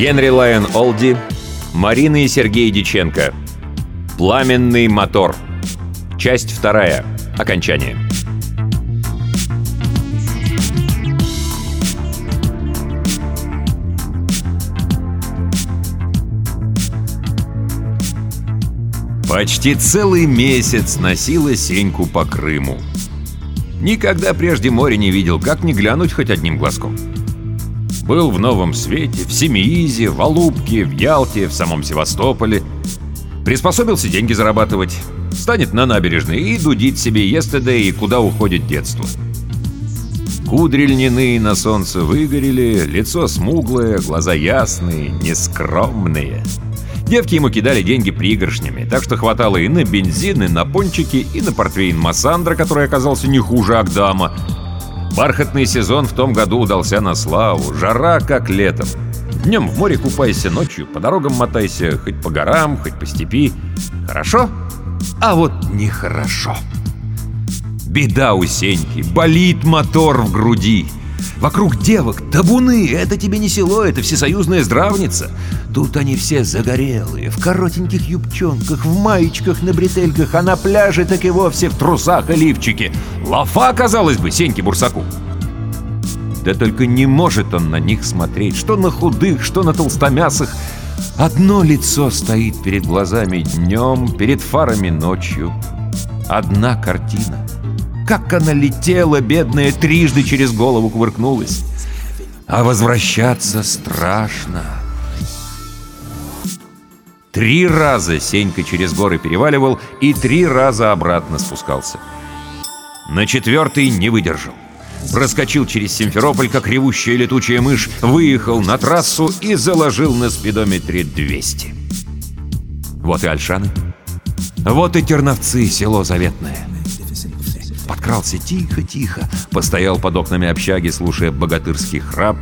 Генри Лайон Олди, Марина и Сергей Диченко. Пламенный мотор. Часть вторая. Окончание. Почти целый месяц носила Сеньку по Крыму. Никогда прежде море не видел, как не глянуть хоть одним глазком. Был в Новом Свете, в Семиизе, в Алубке, в Ялте, в самом Севастополе. Приспособился деньги зарабатывать. Станет на набережной и дудит себе естеде и куда уходит детство. Кудри льняные на солнце выгорели, лицо смуглое, глаза ясные, нескромные — Девки ему кидали деньги пригоршнями, так что хватало и на бензин, и на пончики, и на портвейн Массандра, который оказался не хуже Агдама. Бархатный сезон в том году удался на славу, жара как летом. Днем в море купайся, ночью по дорогам мотайся, хоть по горам, хоть по степи. Хорошо? А вот нехорошо. Беда у Сеньки, болит мотор в груди. Вокруг девок табуны, это тебе не село, это всесоюзная здравница. Тут они все загорелые, в коротеньких юбчонках, в маечках на бретельках, а на пляже так и вовсе в трусах и лифчике. Лафа, казалось бы, Сеньке Бурсаку. Да только не может он на них смотреть, что на худых, что на толстомясах. Одно лицо стоит перед глазами днем, перед фарами ночью. Одна картина — как она летела, бедная, трижды через голову кувыркнулась. А возвращаться страшно. Три раза Сенька через горы переваливал и три раза обратно спускался. На четвертый не выдержал. Проскочил через Симферополь, как ревущая летучая мышь, выехал на трассу и заложил на спидометре 200. Вот и Альшаны. Вот и Терновцы, село заветное подкрался тихо-тихо, постоял под окнами общаги, слушая богатырский храп.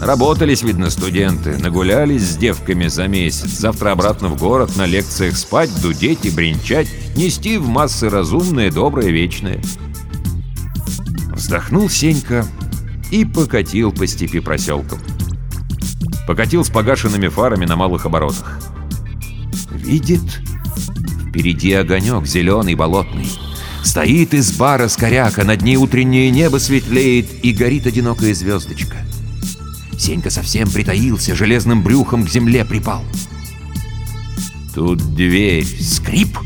Работались, видно, студенты, нагулялись с девками за месяц, завтра обратно в город, на лекциях спать, дудеть и бренчать, нести в массы разумное, доброе, вечное. Вздохнул Сенька и покатил по степи проселкам. Покатил с погашенными фарами на малых оборотах. Видит, впереди огонек зеленый, болотный. Стоит изба раскоряка, над ней утреннее небо светлеет, и горит одинокая звездочка. Сенька совсем притаился, железным брюхом к земле припал. Тут дверь, скрип,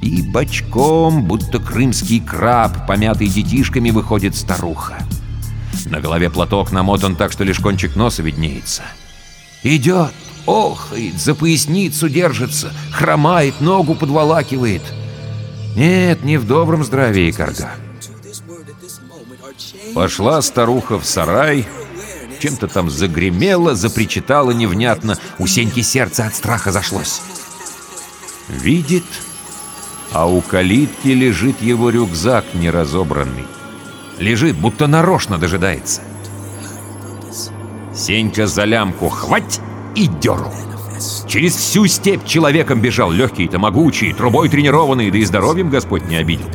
и бочком, будто крымский краб, помятый детишками, выходит старуха. На голове платок намотан так, что лишь кончик носа виднеется. Идет, охает, за поясницу держится, хромает, ногу подволакивает — нет, не в добром здравии корга. Пошла старуха в сарай, чем-то там загремела, запричитала невнятно, у Сеньки сердце от страха зашлось. Видит, а у калитки лежит его рюкзак неразобранный. Лежит, будто нарочно дожидается. Сенька за лямку хвать и дернул. Через всю степь человеком бежал, легкий-то могучий, трубой тренированный, да и здоровьем Господь не обидел.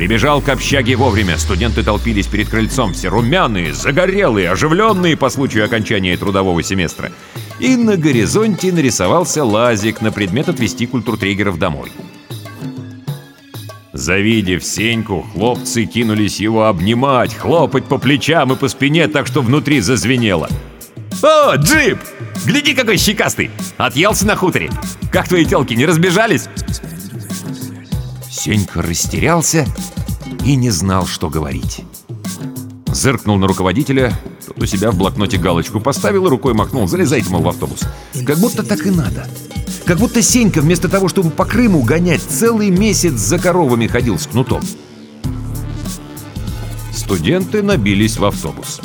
Прибежал к общаге вовремя, студенты толпились перед крыльцом, все румяные, загорелые, оживленные по случаю окончания трудового семестра. И на горизонте нарисовался лазик на предмет отвести культуртрегеров домой. Завидев Сеньку, хлопцы кинулись его обнимать, хлопать по плечам и по спине, так что внутри зазвенело. «О, джип! Гляди, какой щекастый! Отъелся на хуторе! Как твои телки, не разбежались?» Сенька растерялся и не знал, что говорить. Зыркнул на руководителя, тот у себя в блокноте галочку поставил и рукой махнул. Залезайте, мол, в автобус. Как будто так и надо. Как будто Сенька вместо того, чтобы по Крыму гонять, целый месяц за коровами ходил с кнутом. Студенты набились в автобус.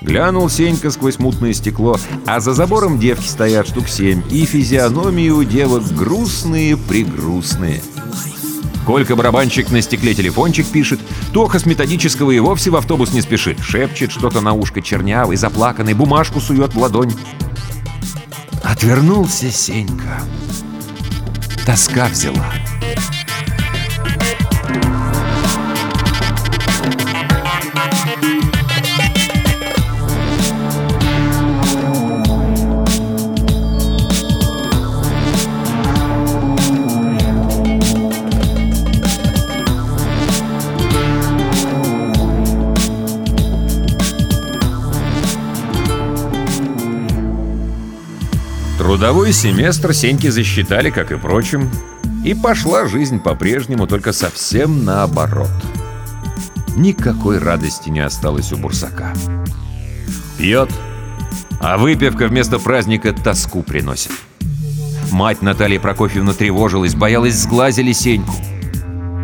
Глянул Сенька сквозь мутное стекло, а за забором девки стоят штук семь, и физиономии у девок грустные-пригрустные. Колька барабанщик на стекле телефончик пишет, Тоха с методического и вовсе в автобус не спешит, шепчет что-то на ушко чернявый, заплаканный, бумажку сует в ладонь. Отвернулся Сенька. Тоска взяла. Трудовой семестр Сеньки засчитали, как и прочим, и пошла жизнь по-прежнему, только совсем наоборот. Никакой радости не осталось у Бурсака. Пьет, а выпивка вместо праздника тоску приносит. Мать Наталья Прокофьевна тревожилась, боялась сглазили Сеньку.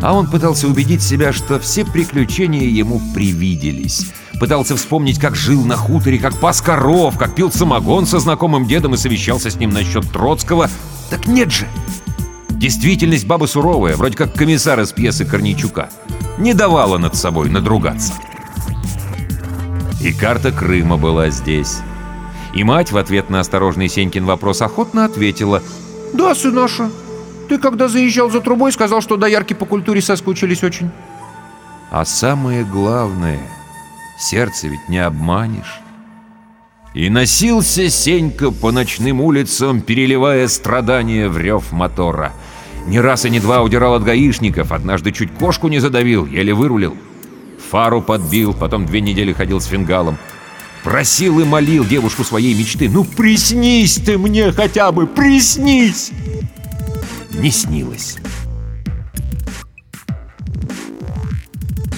А он пытался убедить себя, что все приключения ему привиделись. Пытался вспомнить, как жил на хуторе, как пас коров, как пил самогон со знакомым дедом и совещался с ним насчет Троцкого. Так нет же! Действительность баба суровая, вроде как комиссар из пьесы Корнейчука. Не давала над собой надругаться. И карта Крыма была здесь. И мать в ответ на осторожный Сенькин вопрос охотно ответила «Да, сыноша, ты когда заезжал за трубой, сказал, что доярки по культуре соскучились очень». А самое главное, сердце ведь не обманешь. И носился Сенька по ночным улицам, переливая страдания в рев мотора. Ни раз и ни два удирал от гаишников, однажды чуть кошку не задавил, еле вырулил. Фару подбил, потом две недели ходил с фингалом. Просил и молил девушку своей мечты. «Ну приснись ты мне хотя бы, приснись!» Не снилось.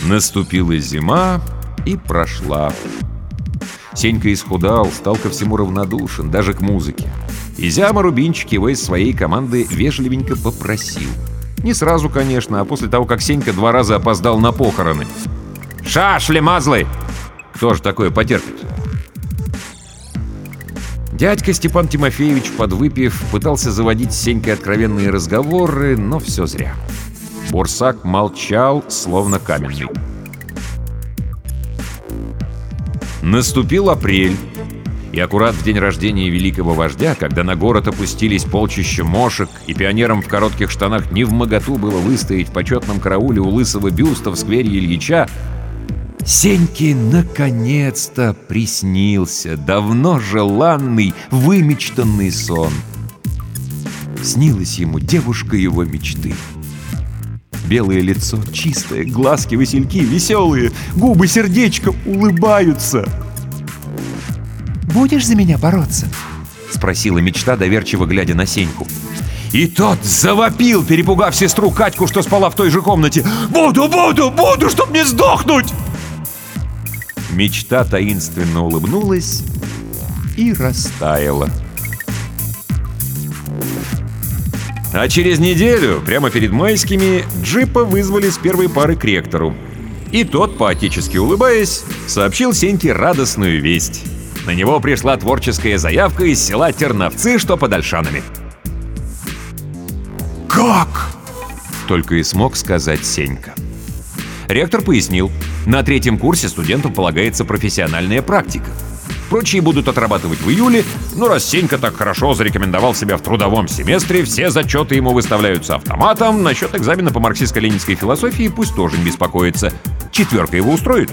Наступила зима и прошла. Сенька исхудал, стал ко всему равнодушен, даже к музыке. И Зяма Рубинчик его из своей команды вежливенько попросил. Не сразу, конечно, а после того, как Сенька два раза опоздал на похороны. «Шашли, мазлы!» Кто же такое потерпит? Дядька Степан Тимофеевич, подвыпив, пытался заводить с Сенькой откровенные разговоры, но все зря. Бурсак молчал, словно каменный. Наступил апрель, и аккурат в день рождения великого вождя, когда на город опустились полчища мошек, и пионерам в коротких штанах не в моготу было выстоять в почетном карауле у лысого бюста в сквере Ильича, Сеньке наконец-то приснился давно желанный, вымечтанный сон. Снилась ему девушка его мечты. Белое лицо, чистое, глазки, васильки, веселые, губы сердечко улыбаются. «Будешь за меня бороться?» — спросила мечта, доверчиво глядя на Сеньку. И тот завопил, перепугав сестру Катьку, что спала в той же комнате. «Буду, буду, буду, чтоб не сдохнуть!» Мечта таинственно улыбнулась и растаяла. А через неделю, прямо перед майскими, джипа вызвали с первой пары к ректору. И тот, поотечески улыбаясь, сообщил Сеньке радостную весть. На него пришла творческая заявка из села Терновцы, что под Ольшанами. «Как?» — только и смог сказать Сенька. Ректор пояснил, на третьем курсе студентам полагается профессиональная практика. Прочие будут отрабатывать в июле, но раз Сенька так хорошо зарекомендовал себя в трудовом семестре, все зачеты ему выставляются автоматом, насчет экзамена по марксистско-ленинской философии пусть тоже не беспокоится. Четверка его устроит.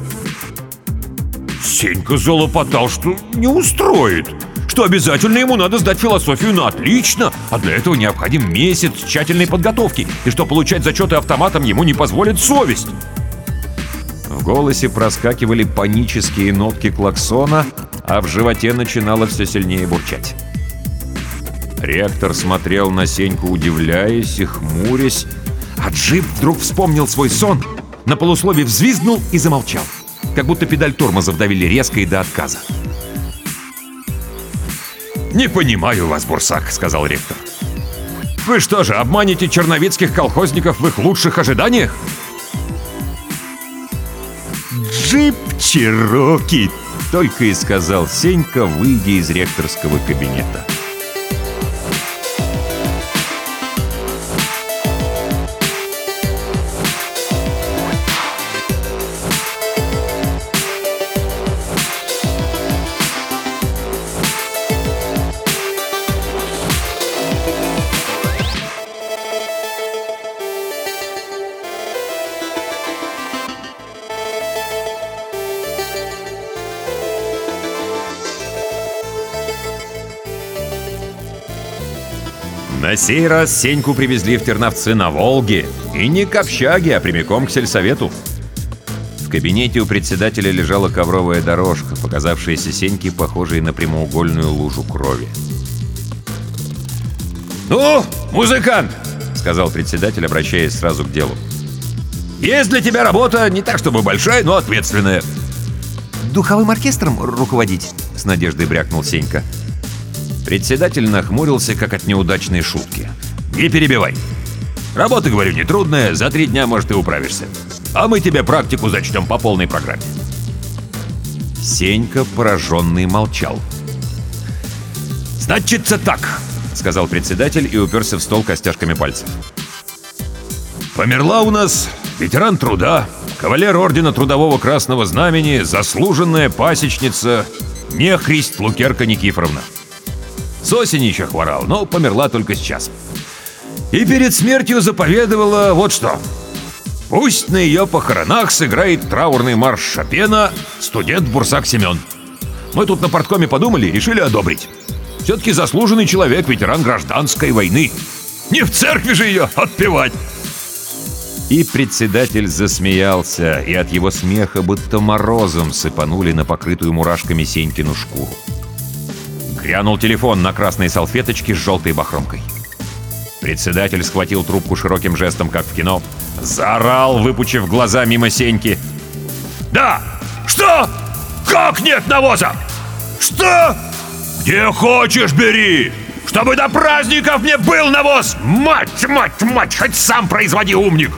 Сенька залопотал, что не устроит что обязательно ему надо сдать философию на отлично, а для этого необходим месяц тщательной подготовки, и что получать зачеты автоматом ему не позволит совесть. Голосе проскакивали панические нотки клаксона, а в животе начинало все сильнее бурчать. Ректор смотрел на Сеньку, удивляясь и хмурясь, а джип вдруг вспомнил свой сон, на полуслове взвизгнул и замолчал, как будто педаль тормоза вдавили резко и до отказа. «Не понимаю вас, Бурсак», — сказал ректор. «Вы что же, обманете черновицких колхозников в их лучших ожиданиях?» «Джип Чироки!» — только и сказал Сенька, выйдя из ректорского кабинета. На сей раз Сеньку привезли в Терновцы на Волге. И не к общаге, а прямиком к сельсовету. В кабинете у председателя лежала ковровая дорожка, показавшаяся Сеньке похожей на прямоугольную лужу крови. «Ну, музыкант!» — сказал председатель, обращаясь сразу к делу. «Есть для тебя работа не так чтобы большая, но ответственная». «Духовым оркестром руководить?» — с надеждой брякнул Сенька. Председатель нахмурился, как от неудачной шутки. «Не перебивай. Работа, говорю, нетрудная, за три дня, может, и управишься. А мы тебе практику зачтем по полной программе». Сенька, пораженный, молчал. «Значится так», — сказал председатель и уперся в стол костяшками пальцев. «Померла у нас ветеран труда, кавалер Ордена Трудового Красного Знамени, заслуженная пасечница Нехрист Лукерка Никифоровна. С осени еще хворал, но померла только сейчас. И перед смертью заповедовала вот что. Пусть на ее похоронах сыграет траурный марш Шопена студент Бурсак Семен. Мы тут на порткоме подумали и решили одобрить. Все-таки заслуженный человек, ветеран гражданской войны. Не в церкви же ее отпевать. И председатель засмеялся, и от его смеха будто морозом сыпанули на покрытую мурашками Сенькину шкуру. Грянул телефон на красной салфеточке с желтой бахромкой. Председатель схватил трубку широким жестом, как в кино. Заорал, выпучив глаза мимо Сеньки. «Да! Что? Как нет навоза? Что? Где хочешь, бери! Чтобы до праздников мне был навоз! Мать, мать, мать! Хоть сам производи, умник!»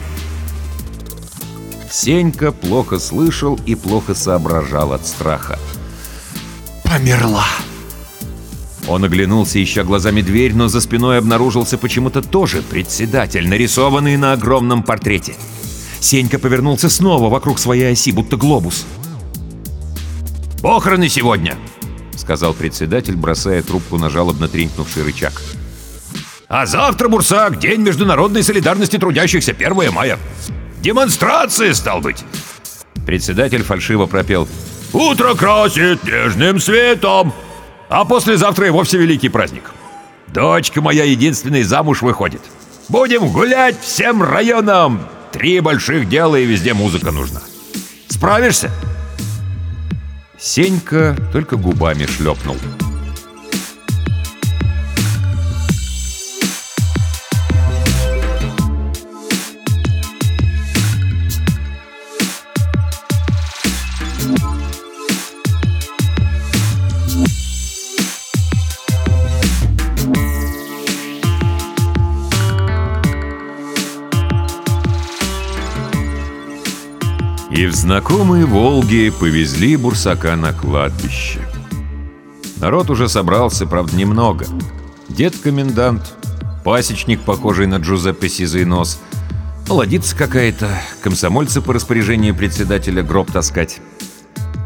Сенька плохо слышал и плохо соображал от страха. «Померла!» Он оглянулся, ища глазами дверь, но за спиной обнаружился почему-то тоже председатель, нарисованный на огромном портрете. Сенька повернулся снова вокруг своей оси, будто глобус. «Похороны сегодня!» — сказал председатель, бросая трубку на жалобно тренькнувший рычаг. «А завтра, Бурсак, День международной солидарности трудящихся, 1 мая. Демонстрации, стал быть!» Председатель фальшиво пропел. «Утро красит нежным светом!» А послезавтра и вовсе великий праздник. Дочка моя единственный замуж выходит. Будем гулять всем районам. Три больших дела и везде музыка нужна. Справишься?» Сенька только губами шлепнул. И в знакомые Волги повезли Бурсака на кладбище. Народ уже собрался, правда, немного. Дед-комендант, пасечник, похожий на Джузеппе Сизый нос, молодица какая-то, комсомольцы по распоряжению председателя гроб таскать.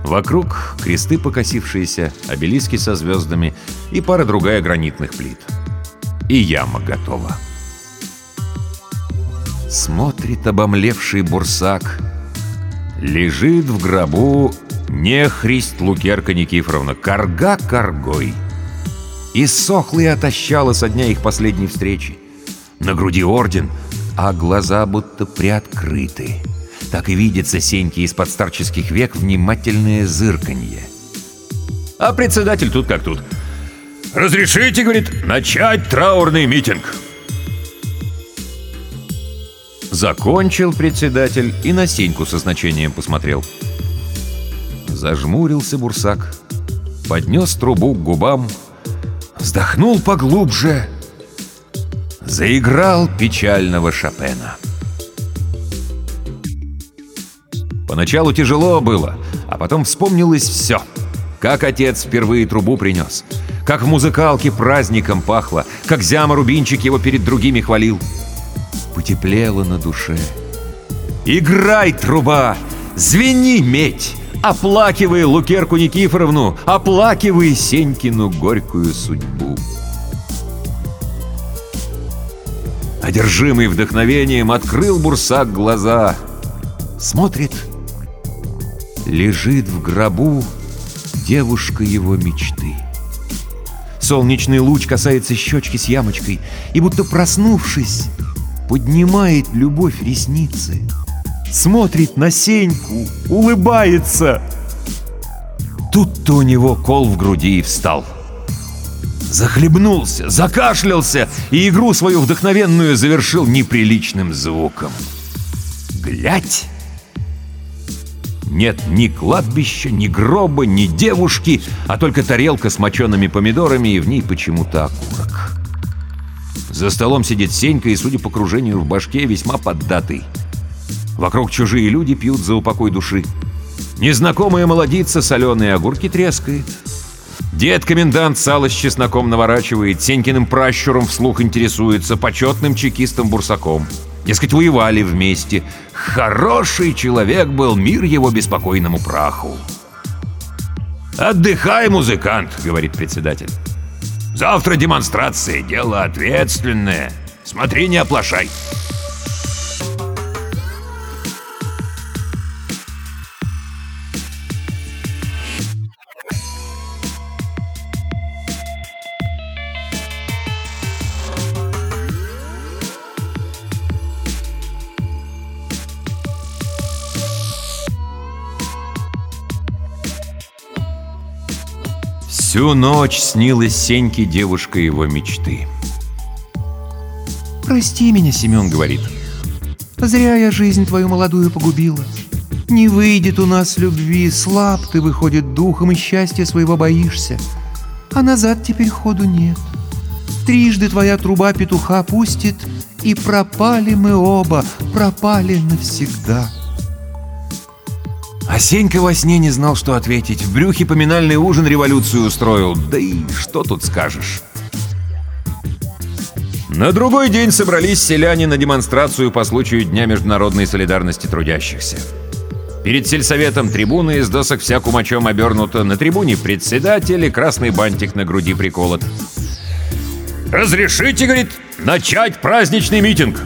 Вокруг кресты покосившиеся, обелиски со звездами и пара другая гранитных плит. И яма готова. Смотрит обомлевший бурсак — Лежит в гробу нехрист Лукерка Никифоровна, корга коргой. И сохла и отощала со дня их последней встречи. На груди орден, а глаза будто приоткрыты. Так и видится Сеньке из-под старческих век внимательное зырканье. А председатель тут как тут. «Разрешите, — говорит, — начать траурный митинг!» Закончил председатель и на Сеньку со значением посмотрел. Зажмурился бурсак, поднес трубу к губам, вздохнул поглубже, заиграл печального Шопена. Поначалу тяжело было, а потом вспомнилось все. Как отец впервые трубу принес, как в музыкалке праздником пахло, как Зяма Рубинчик его перед другими хвалил — потеплело на душе. «Играй, труба! Звени, медь! Оплакивай Лукерку Никифоровну! Оплакивай Сенькину горькую судьбу!» Одержимый вдохновением открыл Бурсак глаза. Смотрит. Лежит в гробу девушка его мечты. Солнечный луч касается щечки с ямочкой, и будто проснувшись, поднимает любовь ресницы, смотрит на Сеньку, улыбается. Тут-то у него кол в груди и встал. захлебнулся, закашлялся и игру свою вдохновенную завершил неприличным звуком. Глядь! Нет ни кладбища, ни гроба, ни девушки, а только тарелка с мочеными помидорами и в ней почему-то окурок. За столом сидит Сенька и, судя по кружению в башке, весьма поддатый. Вокруг чужие люди пьют за упокой души. Незнакомая молодица соленые огурки трескает. Дед-комендант сало с чесноком наворачивает, Сенькиным пращуром вслух интересуется, почетным чекистом-бурсаком. Дескать, воевали вместе. Хороший человек был, мир его беспокойному праху. «Отдыхай, музыкант», — говорит председатель. «Завтра демонстрация, дело ответственное. Смотри, не оплошай». Всю ночь снилась Сеньке девушка его мечты. «Прости меня, Семен», — говорит. «Зря я жизнь твою молодую погубила. Не выйдет у нас любви, слаб ты, выходит, духом и счастья своего боишься. А назад теперь ходу нет. Трижды твоя труба петуха пустит, и пропали мы оба, пропали навсегда». А во сне не знал, что ответить. В брюхе поминальный ужин революцию устроил. Да и что тут скажешь? На другой день собрались селяне на демонстрацию по случаю Дня международной солидарности трудящихся. Перед сельсоветом трибуны из досок вся кумачом обернута, на трибуне председатель и красный бантик на груди приколот. «Разрешите, — говорит, — начать праздничный митинг!»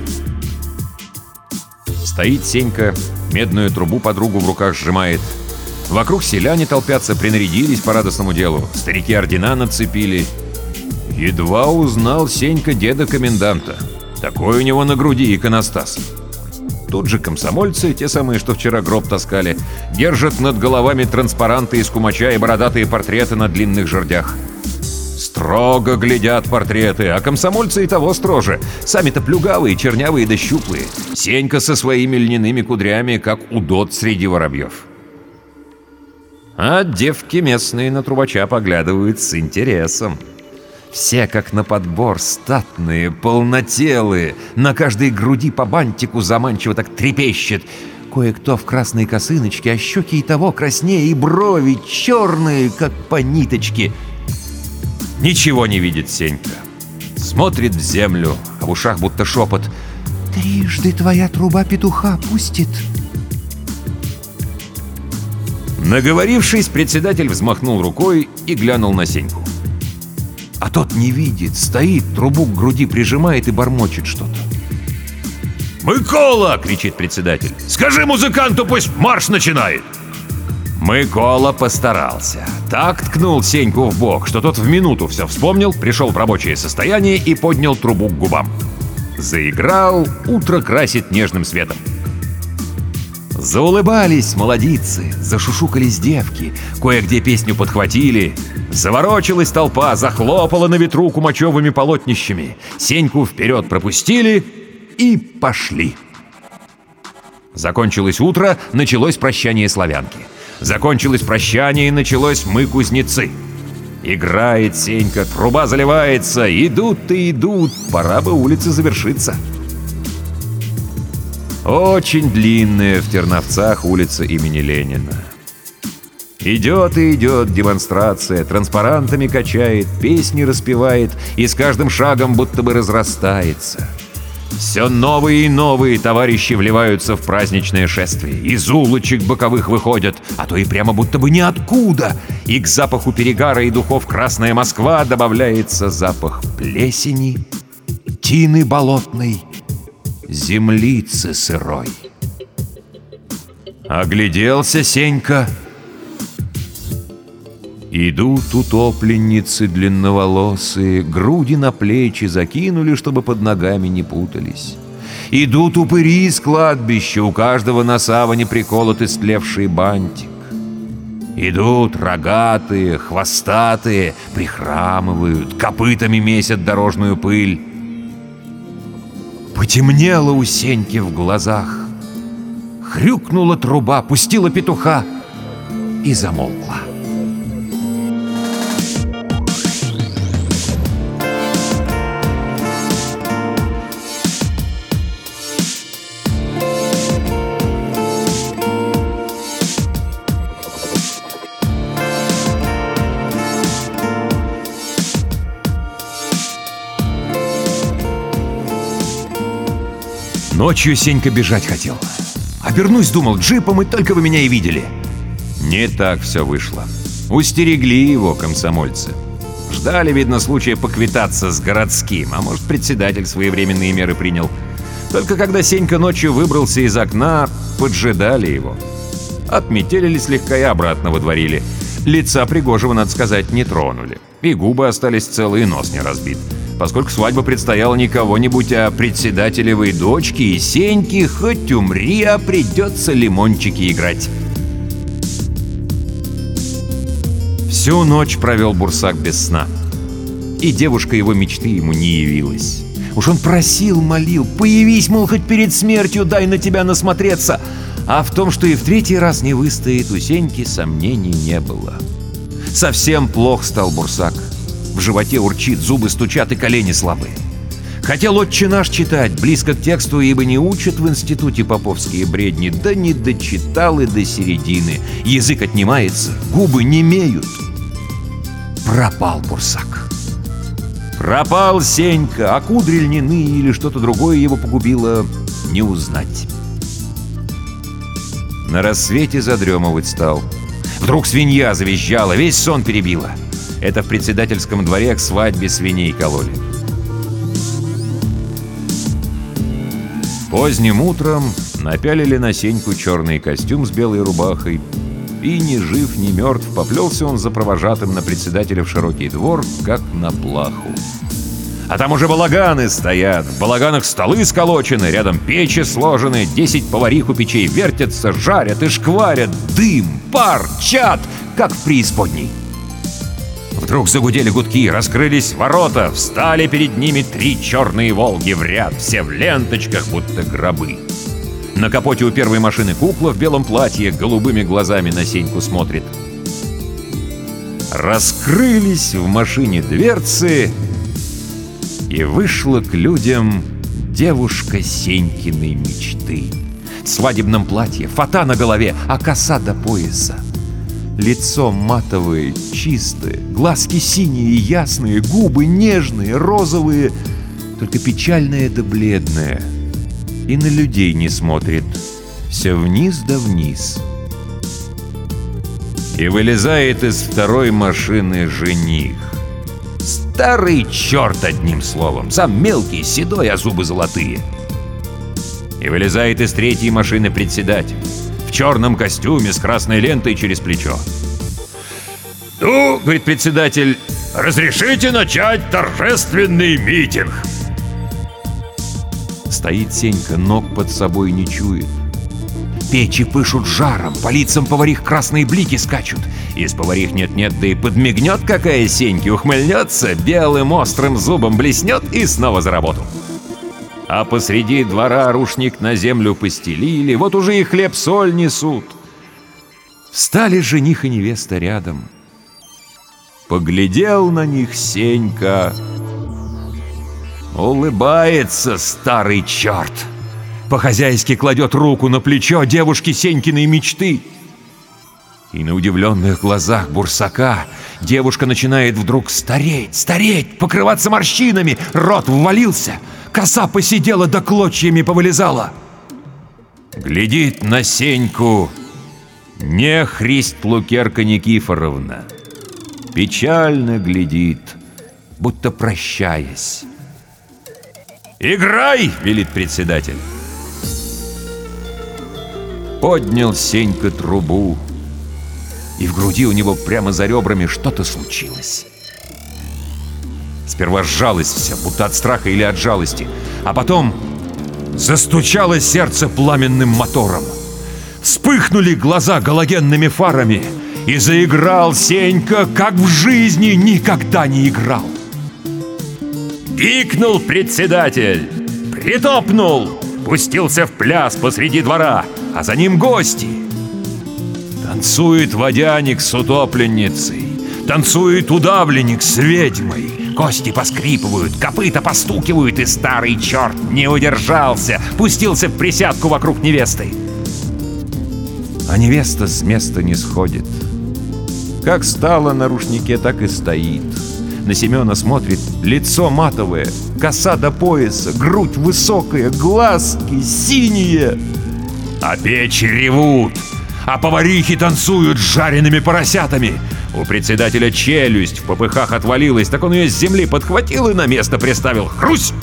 Стоит Сенька, медную трубу подругу в руках сжимает. Вокруг селяне толпятся, принарядились по радостному делу. Старики ордена нацепили. Едва узнал Сенька деда-коменданта. Такой у него на груди иконостас. Тут же комсомольцы, те самые, что вчера гроб таскали, держат над головами транспаранты из кумача и бородатые портреты на длинных жердях. Строго глядят портреты, а комсомольцы и того строже. Сами-то плюгавые, чернявые да щуплые. Сенька со своими льняными кудрями, как удот среди воробьев. А девки местные на трубача поглядывают с интересом. Все как на подбор, статные, полнотелые, на каждой груди по бантику заманчиво так трепещет. Кое-кто в красной косыночке, а щеки и того краснее, и брови черные, как по ниточке — Ничего не видит Сенька. Смотрит в землю, а в ушах будто шепот. «Трижды твоя труба петуха пустит». Наговорившись, председатель взмахнул рукой и глянул на Сеньку. А тот не видит, стоит, трубу к груди прижимает и бормочет что-то. «Микола!» — кричит председатель. «Скажи музыканту, пусть марш начинает!» Микола постарался. Так ткнул Сеньку в бок, что тот в минуту все вспомнил, пришел в рабочее состояние и поднял трубу к губам. Заиграл «Утро красит нежным светом». Заулыбались молодицы, зашушукались девки, кое-где песню подхватили. Заворочилась толпа, захлопала на ветру кумачевыми полотнищами. Сеньку вперед пропустили и пошли. Закончилось утро, началось прощание славянки. Закончилось прощание и началось «Мы кузнецы». Играет Сенька, труба заливается, идут и идут, пора бы улице завершиться. Очень длинная в Терновцах улица имени Ленина. Идет и идет демонстрация, транспарантами качает, песни распевает и с каждым шагом будто бы разрастается. Все новые и новые товарищи вливаются в праздничное шествие. Из улочек боковых выходят, а то и прямо будто бы ниоткуда. И к запаху перегара и духов «Красная Москва» добавляется запах плесени, тины болотной, землицы сырой. Огляделся Сенька — Идут утопленницы длинноволосые, груди на плечи закинули, чтобы под ногами не путались. Идут упыри из кладбища, у каждого на саване приколот истлевший бантик. Идут рогатые, хвостатые, прихрамывают, копытами месят дорожную пыль. Потемнело у Сеньки в глазах. Хрюкнула труба, пустила петуха и замолкла. Ночью Сенька бежать хотел. Обернусь, думал, джипом, и только вы меня и видели. Не так все вышло. Устерегли его комсомольцы. Ждали, видно, случая поквитаться с городским, а может, председатель своевременные меры принял. Только когда Сенька ночью выбрался из окна, поджидали его. Отметелили слегка и обратно водворили. Лица Пригожего, надо сказать, не тронули. И губы остались целые, нос не разбит поскольку свадьба предстояла не кого-нибудь, а председателевой дочки и Сеньки, хоть умри, а придется лимончики играть. Всю ночь провел Бурсак без сна. И девушка его мечты ему не явилась. Уж он просил, молил, появись, мол, хоть перед смертью, дай на тебя насмотреться. А в том, что и в третий раз не выстоит, у Сеньки сомнений не было. Совсем плох стал Бурсак. В животе урчит, зубы стучат и колени слабые. Хотел отче наш читать, близко к тексту, ибо не учат в институте поповские бредни, да не дочитал и до середины. Язык отнимается, губы не имеют. Пропал бурсак. Пропал Сенька, а кудри льняны или что-то другое его погубило, не узнать. На рассвете задремывать стал. Вдруг свинья завизжала, весь сон перебила. — это в председательском дворе к свадьбе свиней кололи. Поздним утром напялили на Сеньку черный костюм с белой рубахой, и ни жив, ни мертв поплелся он за провожатым на председателя в широкий двор, как на плаху. А там уже балаганы стоят, в балаганах столы сколочены, рядом печи сложены, десять поварих у печей вертятся, жарят и шкварят, дым, пар, чат, как в преисподней. Вдруг загудели гудки, раскрылись ворота, встали перед ними три черные «Волги» в ряд, все в ленточках, будто гробы. На капоте у первой машины кукла в белом платье голубыми глазами на Сеньку смотрит. Раскрылись в машине дверцы, и вышла к людям девушка Сенькиной мечты. В свадебном платье, фата на голове, а коса до пояса. Лицо матовое, чистое, глазки синие и ясные, губы нежные, розовые, только печальное да бледное. И на людей не смотрит, все вниз да вниз. И вылезает из второй машины жених. Старый черт, одним словом, сам мелкий, седой, а зубы золотые. И вылезает из третьей машины председатель в черном костюме с красной лентой через плечо. «Ну, — говорит председатель, — разрешите начать торжественный митинг!» Стоит Сенька, ног под собой не чует. Печи пышут жаром, по лицам поварих красные блики скачут. Из поварих нет-нет, да и подмигнет какая Сеньки, ухмыльнется, белым острым зубом блеснет и снова за работу а посреди двора рушник на землю постелили, вот уже и хлеб-соль несут. Встали жених и невеста рядом. Поглядел на них Сенька. Улыбается старый черт. По-хозяйски кладет руку на плечо девушки Сенькиной мечты. И на удивленных глазах Бурсака девушка начинает вдруг стареть, стареть, покрываться морщинами, рот ввалился — коса посидела да клочьями повылезала. Глядит на Сеньку не Христ Лукерка Никифоровна. Печально глядит, будто прощаясь. «Играй!» — велит председатель. Поднял Сенька трубу, и в груди у него прямо за ребрами что-то случилось. Сперва сжалось все, будто от страха или от жалости, а потом застучало сердце пламенным мотором. Вспыхнули глаза галогенными фарами, И заиграл Сенька, как в жизни никогда не играл. Пикнул председатель, притопнул, пустился в пляс посреди двора, а за ним гости. Танцует водяник с утопленницей, танцует удавленник с ведьмой, Кости поскрипывают, копыта постукивают, и старый черт не удержался, пустился в присядку вокруг невесты. А невеста с места не сходит. Как стала на рушнике, так и стоит. На Семена смотрит лицо матовое, коса до пояса, грудь высокая, глазки синие. А печи ревут, а поварихи танцуют с жареными поросятами. У председателя челюсть в попыхах отвалилась, так он ее с земли подхватил и на место приставил. Хрусь!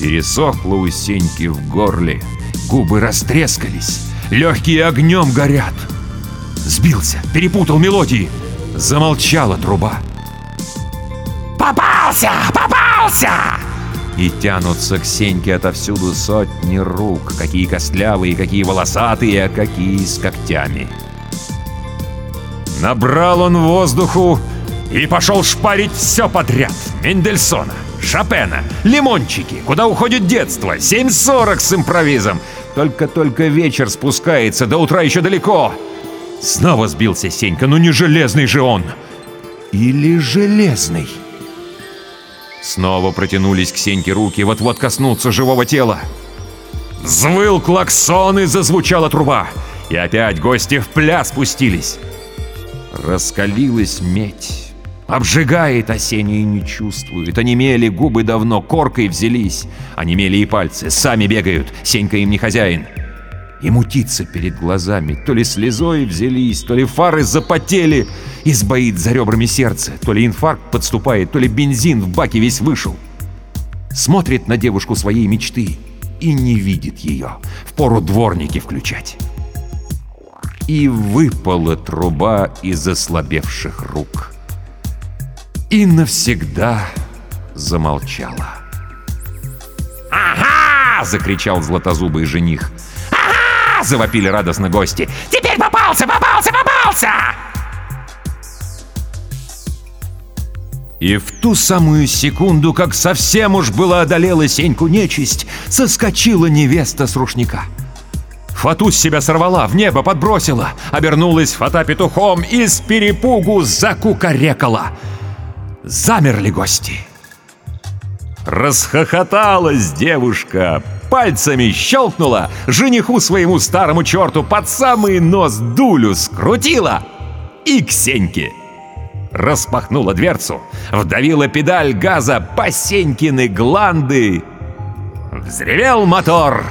Пересохло у Сеньки в горле, губы растрескались, легкие огнем горят. Сбился, перепутал мелодии. Замолчала труба. «Попался! Попался!» И тянутся к Сеньке отовсюду сотни рук, какие костлявые, какие волосатые, а какие с когтями. Набрал он воздуху и пошел шпарить все подряд. Мендельсона, Шопена, Лимончики, куда уходит детство, 7.40 с импровизом. Только-только вечер спускается, до утра еще далеко. Снова сбился Сенька, ну не железный же он. Или железный? Снова протянулись к Сеньке руки, вот-вот коснуться живого тела. Взвыл клаксон и зазвучала труба. И опять гости в пляс спустились. Раскалилась медь. Обжигает осенний и не чувствует. Онемели губы давно, коркой взялись. Онемели и пальцы, сами бегают. Сенька им не хозяин. И мутится перед глазами. То ли слезой взялись, то ли фары запотели. И сбоит за ребрами сердце. То ли инфаркт подступает, то ли бензин в баке весь вышел. Смотрит на девушку своей мечты и не видит ее. Впору дворники включать и выпала труба из ослабевших рук. И навсегда замолчала. «Ага!» — закричал златозубый жених. «Ага!» — завопили радостно гости. «Теперь попался, попался, попался!» И в ту самую секунду, как совсем уж была одолела Сеньку нечисть, соскочила невеста с рушника — Фату с себя сорвала, в небо подбросила, обернулась фата петухом и с перепугу закукарекала. Замерли гости. Расхохоталась девушка, пальцами щелкнула, жениху своему старому черту под самый нос дулю скрутила и к Сеньке. Распахнула дверцу, вдавила педаль газа по Сенькины гланды. Взревел мотор,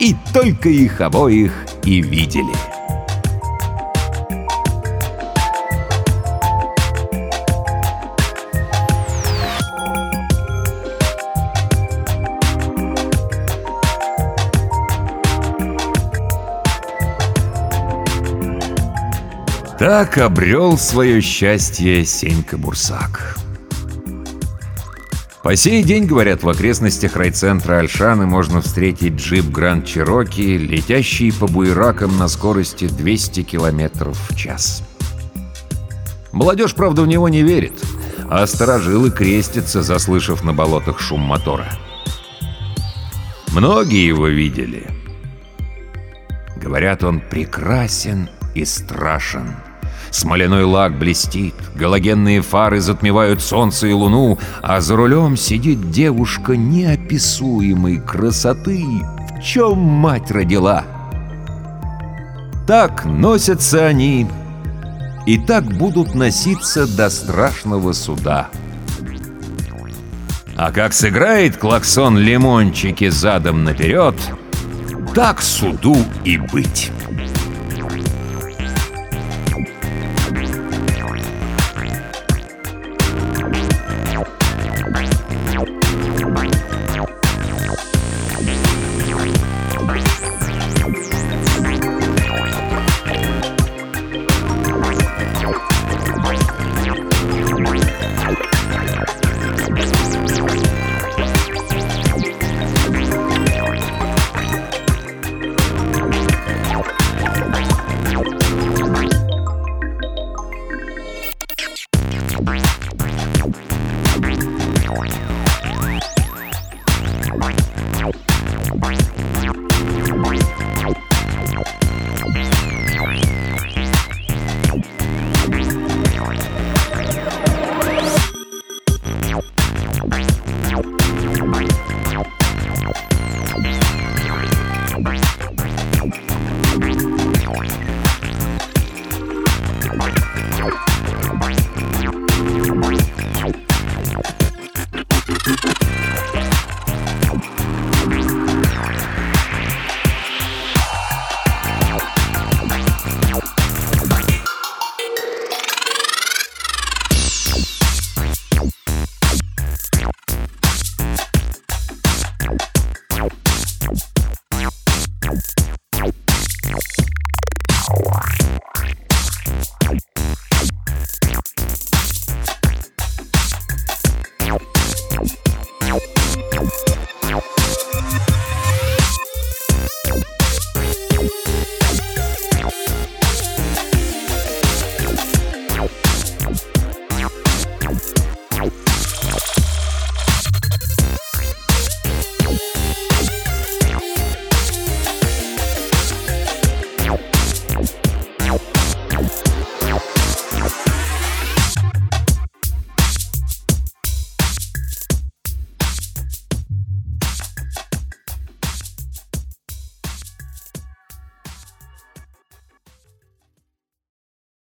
и только их обоих и видели. Так обрел свое счастье Сенька Бурсак. По сей день, говорят, в окрестностях райцентра Альшаны можно встретить джип Гранд Чироки, летящий по буеракам на скорости 200 км в час. Молодежь, правда, в него не верит, а сторожилы крестятся, заслышав на болотах шум мотора. Многие его видели. Говорят, он прекрасен и страшен. Смоляной лак блестит, галогенные фары затмевают солнце и луну, а за рулем сидит девушка неописуемой красоты, в чем мать родила. Так носятся они, и так будут носиться до страшного суда. А как сыграет клаксон лимончики задом наперед, так суду и быть.